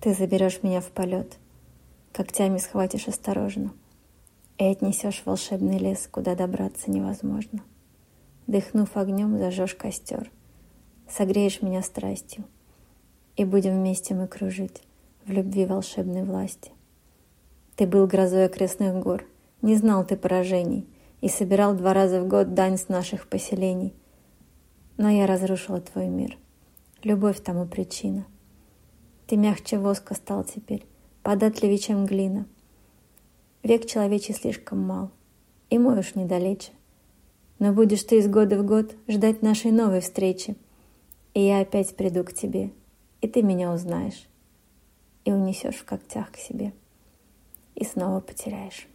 Ты заберешь меня в полет, когтями схватишь осторожно и отнесешь в волшебный лес, куда добраться невозможно. Дыхнув огнем, зажжешь костер, согреешь меня страстью, и будем вместе мы кружить в любви волшебной власти. Ты был грозой окрестных гор, не знал ты поражений и собирал два раза в год дань с наших поселений. Но я разрушила твой мир. Любовь тому причина. Ты мягче воска стал теперь, податливее, чем глина. Век человечий слишком мал, и мой уж недалече. Но будешь ты из года в год ждать нашей новой встречи, и я опять приду к тебе, и ты меня узнаешь, и унесешь в когтях к себе, и снова потеряешь.